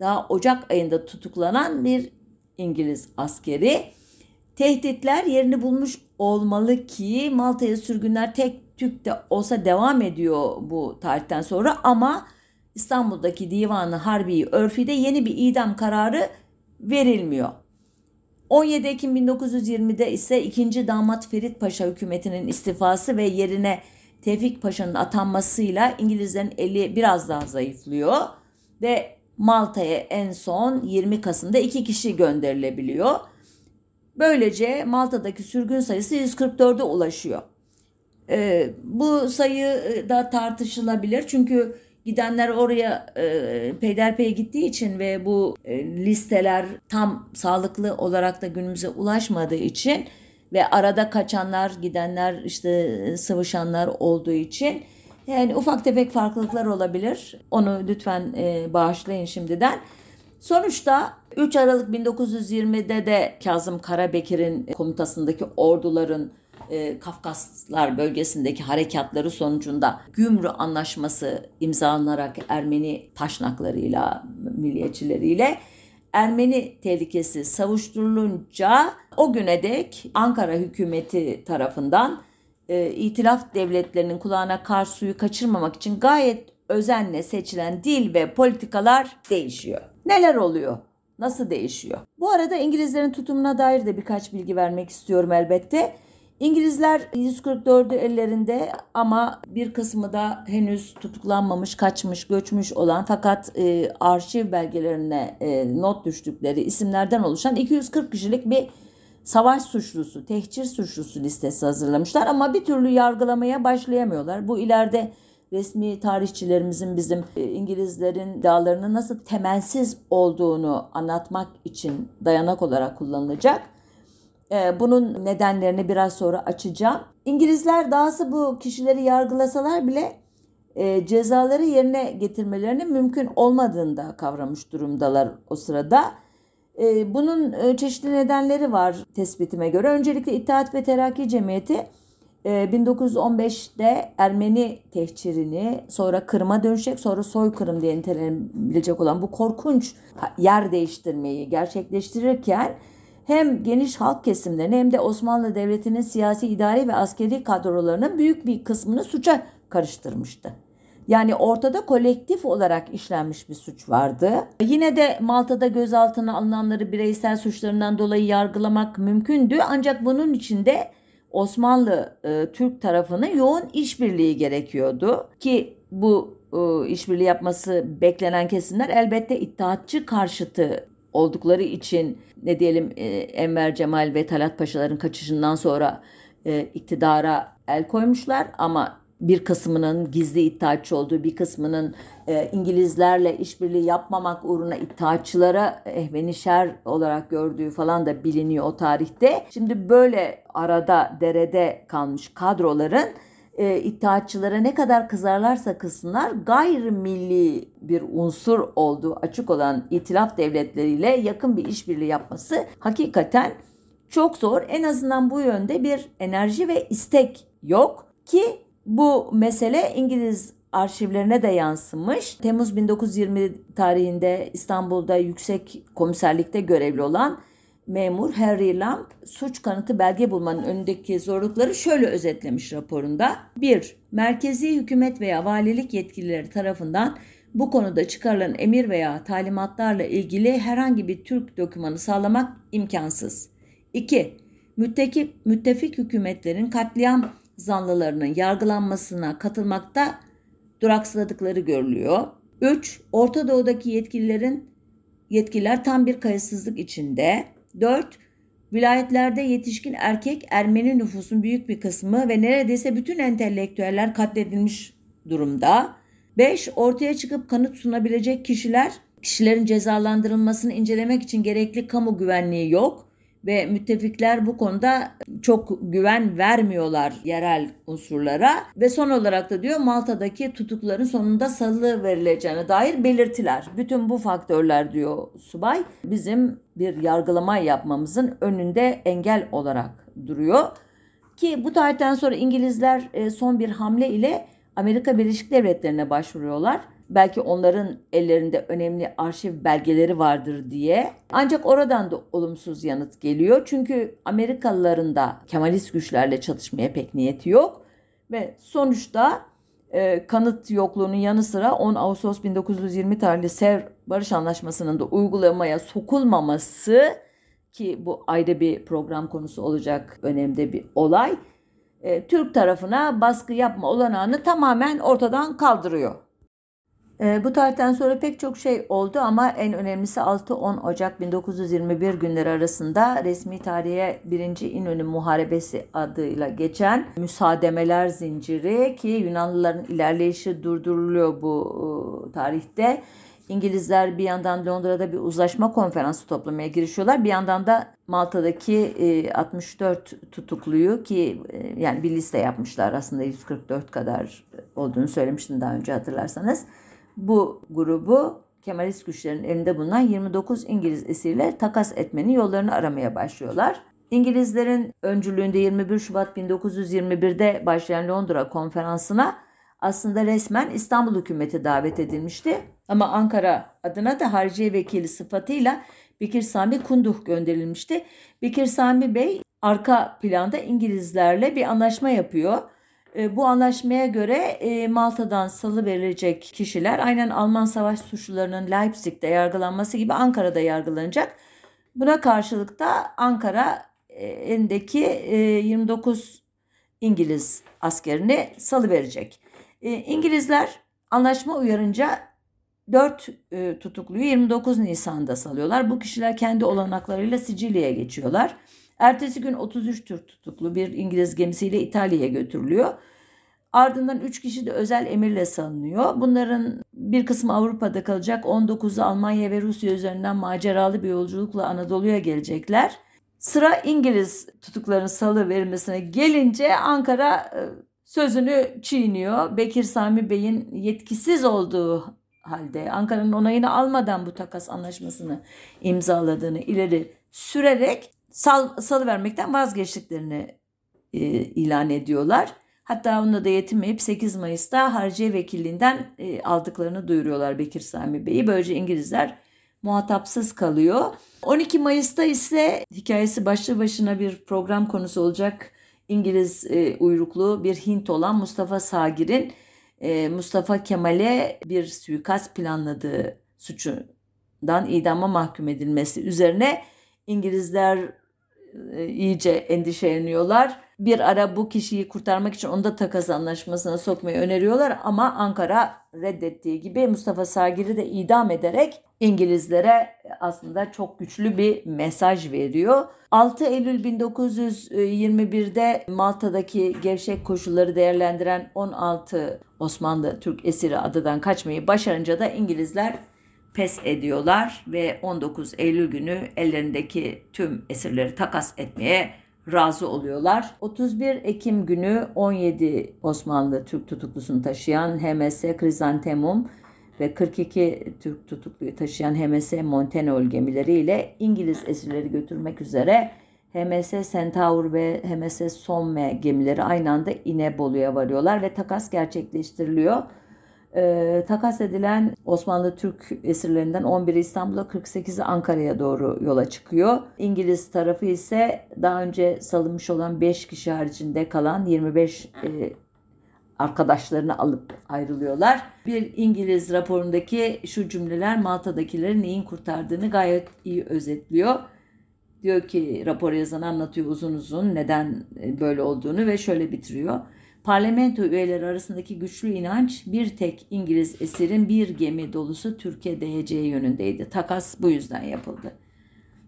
daha Ocak ayında tutuklanan bir İngiliz askeri. Tehditler yerini bulmuş olmalı ki Malta'ya sürgünler tek tük de olsa devam ediyor bu tarihten sonra ama İstanbul'daki Divanı Harbi Örfi'de yeni bir idam kararı verilmiyor. 17 Ekim 1920'de ise 2. Damat Ferit Paşa hükümetinin istifası ve yerine Tevfik Paşa'nın atanmasıyla İngilizlerin eli biraz daha zayıflıyor ve Malta'ya en son 20 Kasım'da iki kişi gönderilebiliyor. Böylece Malta'daki sürgün sayısı 144'e ulaşıyor. Ee, bu sayı e, da tartışılabilir çünkü gidenler oraya e, peyderpey gittiği için ve bu e, listeler tam sağlıklı olarak da günümüze ulaşmadığı için ve arada kaçanlar, gidenler, işte e, sıvışanlar olduğu için yani ufak tefek farklılıklar olabilir. Onu lütfen e, bağışlayın şimdiden. Sonuçta 3 Aralık 1920'de de Kazım Karabekir'in komutasındaki orduların e, Kafkaslar bölgesindeki harekatları sonucunda Gümrü Anlaşması imzalanarak Ermeni taşnaklarıyla, milliyetçileriyle Ermeni tehlikesi savuşturulunca o güne dek Ankara hükümeti tarafından e, itilaf devletlerinin kulağına kar suyu kaçırmamak için gayet özenle seçilen dil ve politikalar değişiyor. Neler oluyor? Nasıl değişiyor? Bu arada İngilizlerin tutumuna dair de birkaç bilgi vermek istiyorum elbette. İngilizler 144'ü ellerinde ama bir kısmı da henüz tutuklanmamış, kaçmış, göçmüş olan fakat e, arşiv belgelerine e, not düştükleri isimlerden oluşan 240 kişilik bir savaş suçlusu, tehcir suçlusu listesi hazırlamışlar ama bir türlü yargılamaya başlayamıyorlar. Bu ileride resmi tarihçilerimizin bizim e, İngilizlerin dağlarının nasıl temelsiz olduğunu anlatmak için dayanak olarak kullanılacak. E, bunun nedenlerini biraz sonra açacağım. İngilizler dahası bu kişileri yargılasalar bile e, cezaları yerine getirmelerinin mümkün olmadığını da kavramış durumdalar o sırada. E, bunun e, çeşitli nedenleri var tespitime göre. Öncelikle İttihat ve Terakki Cemiyeti 1915'te e, Ermeni tehcirini sonra Kırım'a dönecek sonra soykırım diye nitelenilebilecek olan bu korkunç yer değiştirmeyi gerçekleştirirken hem geniş halk kesimlerini hem de Osmanlı Devleti'nin siyasi, idari ve askeri kadrolarının büyük bir kısmını suça karıştırmıştı. Yani ortada kolektif olarak işlenmiş bir suç vardı. Yine de Malta'da gözaltına alınanları bireysel suçlarından dolayı yargılamak mümkündü. Ancak bunun için de Osmanlı e, Türk tarafının yoğun işbirliği gerekiyordu ki bu e, işbirliği yapması beklenen kesimler elbette iddiatçı karşıtı oldukları için ne diyelim e, Enver Cemal ve Talat Paşaların kaçışından sonra e, iktidara el koymuşlar ama bir kısmının gizli iddiatçı olduğu, bir kısmının e, İngilizlerle işbirliği yapmamak uğruna iddiatçılara ehveni şer olarak gördüğü falan da biliniyor o tarihte. Şimdi böyle arada derede kalmış kadroların e, iddiatçılara ne kadar kızarlarsa kızsınlar gayrimilli bir unsur olduğu açık olan itilaf devletleriyle yakın bir işbirliği yapması hakikaten çok zor. En azından bu yönde bir enerji ve istek yok ki bu mesele İngiliz arşivlerine de yansımış. Temmuz 1920 tarihinde İstanbul'da yüksek komiserlikte görevli olan memur Harry Lamb suç kanıtı belge bulmanın önündeki zorlukları şöyle özetlemiş raporunda. 1. Merkezi hükümet veya valilik yetkilileri tarafından bu konuda çıkarılan emir veya talimatlarla ilgili herhangi bir Türk dokümanı sağlamak imkansız. 2. Müttekip, müttefik hükümetlerin katliam zanlılarının yargılanmasına katılmakta duraksadıkları görülüyor. 3. Orta Doğu'daki yetkililerin yetkililer tam bir kayıtsızlık içinde. 4. Vilayetlerde yetişkin erkek Ermeni nüfusun büyük bir kısmı ve neredeyse bütün entelektüeller katledilmiş durumda. 5. Ortaya çıkıp kanıt sunabilecek kişiler, kişilerin cezalandırılmasını incelemek için gerekli kamu güvenliği yok ve müttefikler bu konuda çok güven vermiyorlar yerel unsurlara ve son olarak da diyor Malta'daki tutukların sonunda salı verileceğine dair belirtiler. Bütün bu faktörler diyor subay bizim bir yargılama yapmamızın önünde engel olarak duruyor Ki bu tarihten sonra İngilizler e, son bir hamle ile Amerika Birleşik Devletleri'ne başvuruyorlar. Belki onların ellerinde önemli arşiv belgeleri vardır diye. Ancak oradan da olumsuz yanıt geliyor. Çünkü Amerikalıların da Kemalist güçlerle çatışmaya pek niyeti yok. Ve sonuçta e, kanıt yokluğunun yanı sıra 10 Ağustos 1920 tarihli Sev Barış Anlaşması'nın da uygulamaya sokulmaması ki bu ayrı bir program konusu olacak önemli bir olay. E, Türk tarafına baskı yapma olanağını tamamen ortadan kaldırıyor. E, bu tarihten sonra pek çok şey oldu ama en önemlisi 6-10 Ocak 1921 günleri arasında resmi tarihe 1. İnönü Muharebesi adıyla geçen müsaademeler zinciri ki Yunanlıların ilerleyişi durduruluyor bu e, tarihte. İngilizler bir yandan Londra'da bir uzlaşma konferansı toplamaya girişiyorlar. Bir yandan da Malta'daki 64 e, tutukluyu ki e, yani bir liste yapmışlar aslında 144 kadar olduğunu söylemiştim daha önce hatırlarsanız. Bu grubu Kemalist güçlerin elinde bulunan 29 İngiliz esirle takas etmenin yollarını aramaya başlıyorlar. İngilizlerin öncülüğünde 21 Şubat 1921'de başlayan Londra konferansına aslında resmen İstanbul hükümeti davet edilmişti. Ama Ankara adına da hariciye vekili sıfatıyla Bekir Sami Kunduh gönderilmişti. Bekir Sami Bey arka planda İngilizlerle bir anlaşma yapıyor. E, bu anlaşmaya göre e, Malta'dan salı verilecek kişiler aynen Alman savaş suçlularının Leipzig'te yargılanması gibi Ankara'da yargılanacak. Buna karşılık da Ankara e, elindeki 29 İngiliz askerini salı verecek. İngilizler anlaşma uyarınca 4 tutukluyu 29 Nisan'da salıyorlar. Bu kişiler kendi olanaklarıyla Sicilya'ya geçiyorlar. Ertesi gün 33 Türk tutuklu bir İngiliz gemisiyle İtalya'ya götürülüyor. Ardından 3 kişi de özel emirle salınıyor. Bunların bir kısmı Avrupa'da kalacak. 19'u Almanya ve Rusya üzerinden maceralı bir yolculukla Anadolu'ya gelecekler. Sıra İngiliz tutukların salı verilmesine gelince Ankara e, sözünü çiğniyor. Bekir Sami Bey'in yetkisiz olduğu halde Ankara'nın onayını almadan bu takas anlaşmasını imzaladığını ileri sürerek sal, salı vermekten vazgeçtiklerini e, ilan ediyorlar. Hatta onunla da yetinmeyip 8 Mayıs'ta Harciye Vekilliğinden e, aldıklarını duyuruyorlar Bekir Sami Bey'i. Böylece İngilizler muhatapsız kalıyor. 12 Mayıs'ta ise hikayesi başlı başına bir program konusu olacak. İngiliz e, uyruklu bir Hint olan Mustafa Sagir'in e, Mustafa Kemal'e bir suikast planladığı suçundan idama mahkum edilmesi üzerine İngilizler iyice endişeleniyorlar. Bir ara bu kişiyi kurtarmak için onu da takas anlaşmasına sokmayı öneriyorlar ama Ankara reddettiği gibi Mustafa Sagir'i de idam ederek İngilizlere aslında çok güçlü bir mesaj veriyor. 6 Eylül 1921'de Malta'daki gevşek koşulları değerlendiren 16 Osmanlı Türk esiri adadan kaçmayı başarınca da İngilizler pes ediyorlar ve 19 Eylül günü ellerindeki tüm esirleri takas etmeye razı oluyorlar. 31 Ekim günü 17 Osmanlı Türk tutuklusunu taşıyan HMS Krizantemum ve 42 Türk tutukluyu taşıyan HMS Montenol gemileriyle İngiliz esirleri götürmek üzere HMS Centaur ve HMS Somme gemileri aynı anda İnebolu'ya varıyorlar ve takas gerçekleştiriliyor. E, takas edilen Osmanlı Türk esirlerinden 11'i İstanbul'a 48'i Ankara'ya doğru yola çıkıyor. İngiliz tarafı ise daha önce salınmış olan 5 kişi haricinde kalan 25 e, arkadaşlarını alıp ayrılıyorlar. Bir İngiliz raporundaki şu cümleler Malta'dakileri neyin kurtardığını gayet iyi özetliyor. Diyor ki rapor yazan anlatıyor uzun uzun neden e, böyle olduğunu ve şöyle bitiriyor. Parlamento üyeleri arasındaki güçlü inanç bir tek İngiliz esirin bir gemi dolusu Türkiye değeceği yönündeydi. Takas bu yüzden yapıldı.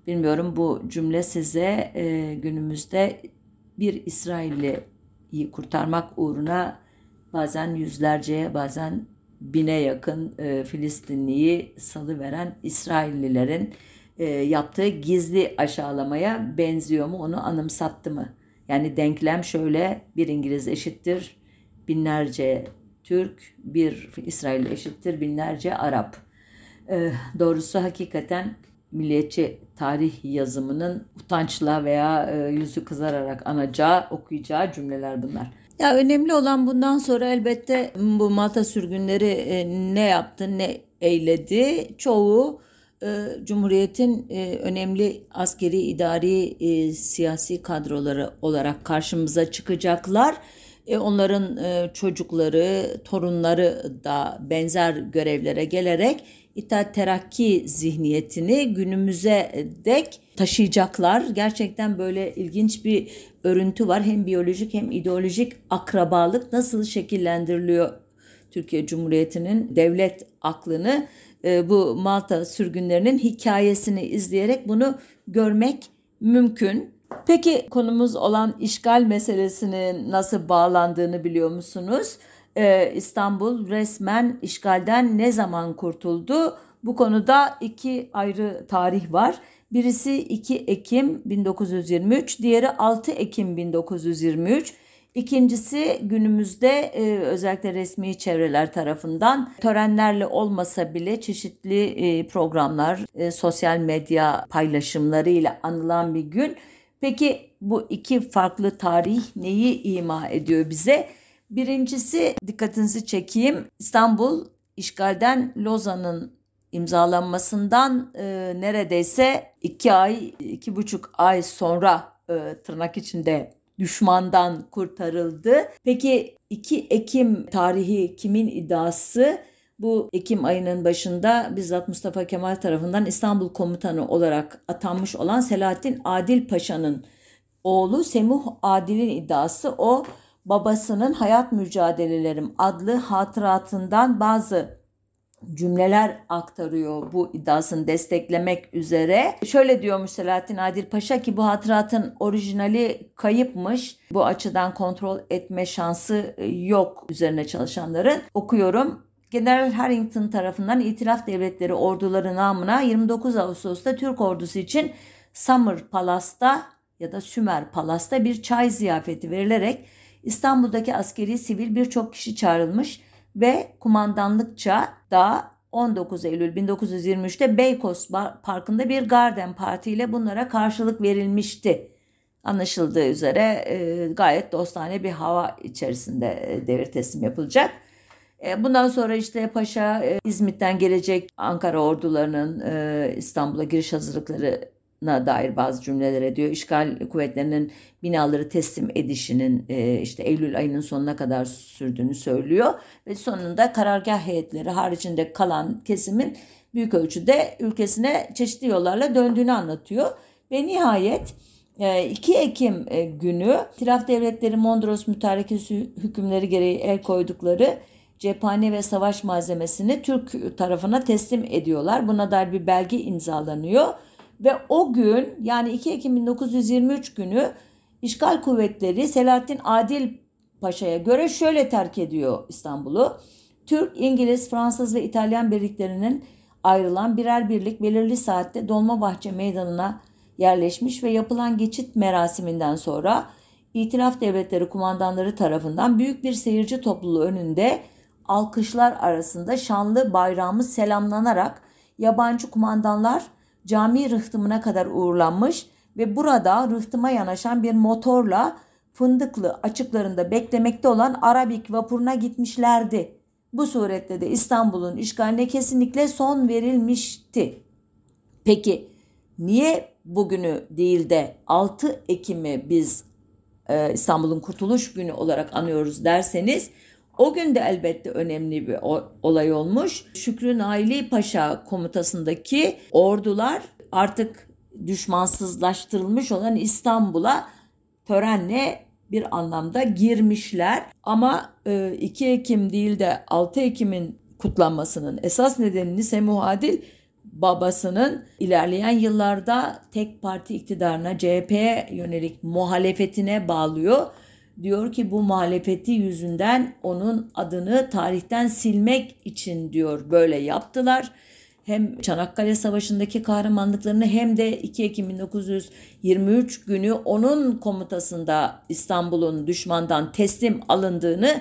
Bilmiyorum bu cümle size e, günümüzde bir İsrailli'yi kurtarmak uğruna bazen yüzlerce bazen bine yakın e, Filistinliyi salıveren İsraillilerin e, yaptığı gizli aşağılamaya benziyor mu onu anımsattı mı? Yani denklem şöyle bir İngiliz eşittir binlerce Türk, bir İsrail eşittir binlerce Arap. Ee, doğrusu hakikaten milliyetçi tarih yazımının utançla veya e, yüzü kızararak anacağı, okuyacağı cümleler bunlar. Ya önemli olan bundan sonra elbette bu Malta sürgünleri e, ne yaptı, ne eyledi. Çoğu Cumhuriyet'in e, önemli askeri, idari, e, siyasi kadroları olarak karşımıza çıkacaklar. E, onların e, çocukları, torunları da benzer görevlere gelerek İttihat Terakki zihniyetini günümüze dek taşıyacaklar. Gerçekten böyle ilginç bir örüntü var. Hem biyolojik hem ideolojik akrabalık nasıl şekillendiriliyor Türkiye Cumhuriyeti'nin devlet aklını e, bu Malta sürgünlerinin hikayesini izleyerek bunu görmek mümkün. Peki konumuz olan işgal meselesinin nasıl bağlandığını biliyor musunuz? Ee, İstanbul resmen işgalden ne zaman kurtuldu? Bu konuda iki ayrı tarih var. Birisi 2 Ekim 1923, diğeri 6 Ekim 1923. İkincisi günümüzde e, özellikle resmi çevreler tarafından törenlerle olmasa bile çeşitli e, programlar, e, sosyal medya paylaşımlarıyla anılan bir gün. Peki bu iki farklı tarih neyi ima ediyor bize? Birincisi dikkatinizi çekeyim. İstanbul işgalden Lozan'ın imzalanmasından e, neredeyse iki ay, iki buçuk ay sonra e, tırnak içinde düşmandan kurtarıldı. Peki 2 Ekim tarihi kimin iddiası? Bu Ekim ayının başında bizzat Mustafa Kemal tarafından İstanbul komutanı olarak atanmış olan Selahattin Adil Paşa'nın oğlu Semuh Adil'in iddiası o babasının Hayat Mücadelelerim adlı hatıratından bazı cümleler aktarıyor bu iddiasını desteklemek üzere. Şöyle diyormuş Selahattin Adil Paşa ki bu hatıratın orijinali kayıpmış. Bu açıdan kontrol etme şansı yok üzerine çalışanların. Okuyorum. General Harrington tarafından İtilaf Devletleri orduları namına 29 Ağustos'ta Türk ordusu için Summer Palas'ta ya da Sümer Palas'ta bir çay ziyafeti verilerek İstanbul'daki askeri sivil birçok kişi çağrılmış ve kumandanlıkça da 19 Eylül 1923'te Beykoz Parkı'nda bir Garden Parti ile bunlara karşılık verilmişti. Anlaşıldığı üzere e, gayet dostane bir hava içerisinde e, devir teslim yapılacak. E, bundan sonra işte Paşa e, İzmit'ten gelecek Ankara ordularının e, İstanbul'a giriş hazırlıkları na dair bazı cümleler ediyor. İşgal kuvvetlerinin binaları teslim edişinin e, işte Eylül ayının sonuna kadar sürdüğünü söylüyor ve sonunda karargah heyetleri haricinde kalan kesimin büyük ölçüde ülkesine çeşitli yollarla döndüğünü anlatıyor ve nihayet 2 e, Ekim e, günü Tiraf Devletleri Mondros Mütarekesi hükümleri gereği el koydukları cephane ve savaş malzemesini Türk tarafına teslim ediyorlar. Buna dair bir belge imzalanıyor ve o gün yani 2 Ekim 1923 günü işgal kuvvetleri Selahattin Adil Paşa'ya göre şöyle terk ediyor İstanbul'u. Türk, İngiliz, Fransız ve İtalyan birliklerinin ayrılan birer birlik belirli saatte Dolmabahçe Meydanı'na yerleşmiş ve yapılan geçit merasiminden sonra İtilaf Devletleri kumandanları tarafından büyük bir seyirci topluluğu önünde alkışlar arasında şanlı bayrağımız selamlanarak yabancı kumandanlar cami rıhtımına kadar uğurlanmış ve burada rıhtıma yanaşan bir motorla Fındıklı açıklarında beklemekte olan Arabik vapuruna gitmişlerdi. Bu surette de İstanbul'un işgaline kesinlikle son verilmişti. Peki niye bugünü değil de 6 Ekim'i biz e, İstanbul'un Kurtuluş Günü olarak anıyoruz derseniz o gün de elbette önemli bir olay olmuş. Şükrü Naili Paşa komutasındaki ordular artık düşmansızlaştırılmış olan İstanbul'a törenle bir anlamda girmişler. Ama 2 e, Ekim değil de 6 Ekim'in kutlanmasının esas nedenini Semuh Adil babasının ilerleyen yıllarda tek parti iktidarına CHP'ye yönelik muhalefetine bağlıyor diyor ki bu muhalefeti yüzünden onun adını tarihten silmek için diyor böyle yaptılar. Hem Çanakkale Savaşı'ndaki kahramanlıklarını hem de 2 Ekim 1923 günü onun komutasında İstanbul'un düşmandan teslim alındığını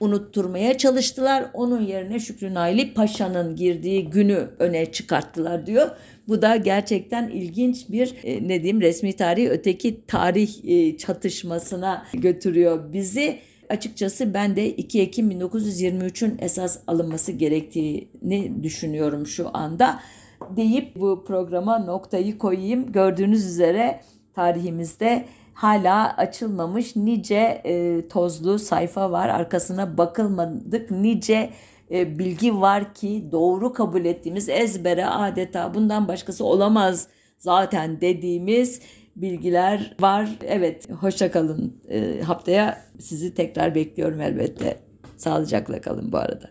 unutturmaya çalıştılar. Onun yerine Şükrü Naili Paşa'nın girdiği günü öne çıkarttılar diyor. Bu da gerçekten ilginç bir e, ne diyeyim resmi tarih öteki tarih e, çatışmasına götürüyor bizi. Açıkçası ben de 2 Ekim 1923'ün esas alınması gerektiğini düşünüyorum şu anda deyip bu programa noktayı koyayım. Gördüğünüz üzere tarihimizde hala açılmamış nice e, tozlu sayfa var. Arkasına bakılmadık nice e, bilgi var ki doğru kabul ettiğimiz ezbere adeta bundan başkası olamaz zaten dediğimiz bilgiler var. Evet hoşça kalın. E, haftaya sizi tekrar bekliyorum elbette. Sağlıcakla kalın bu arada.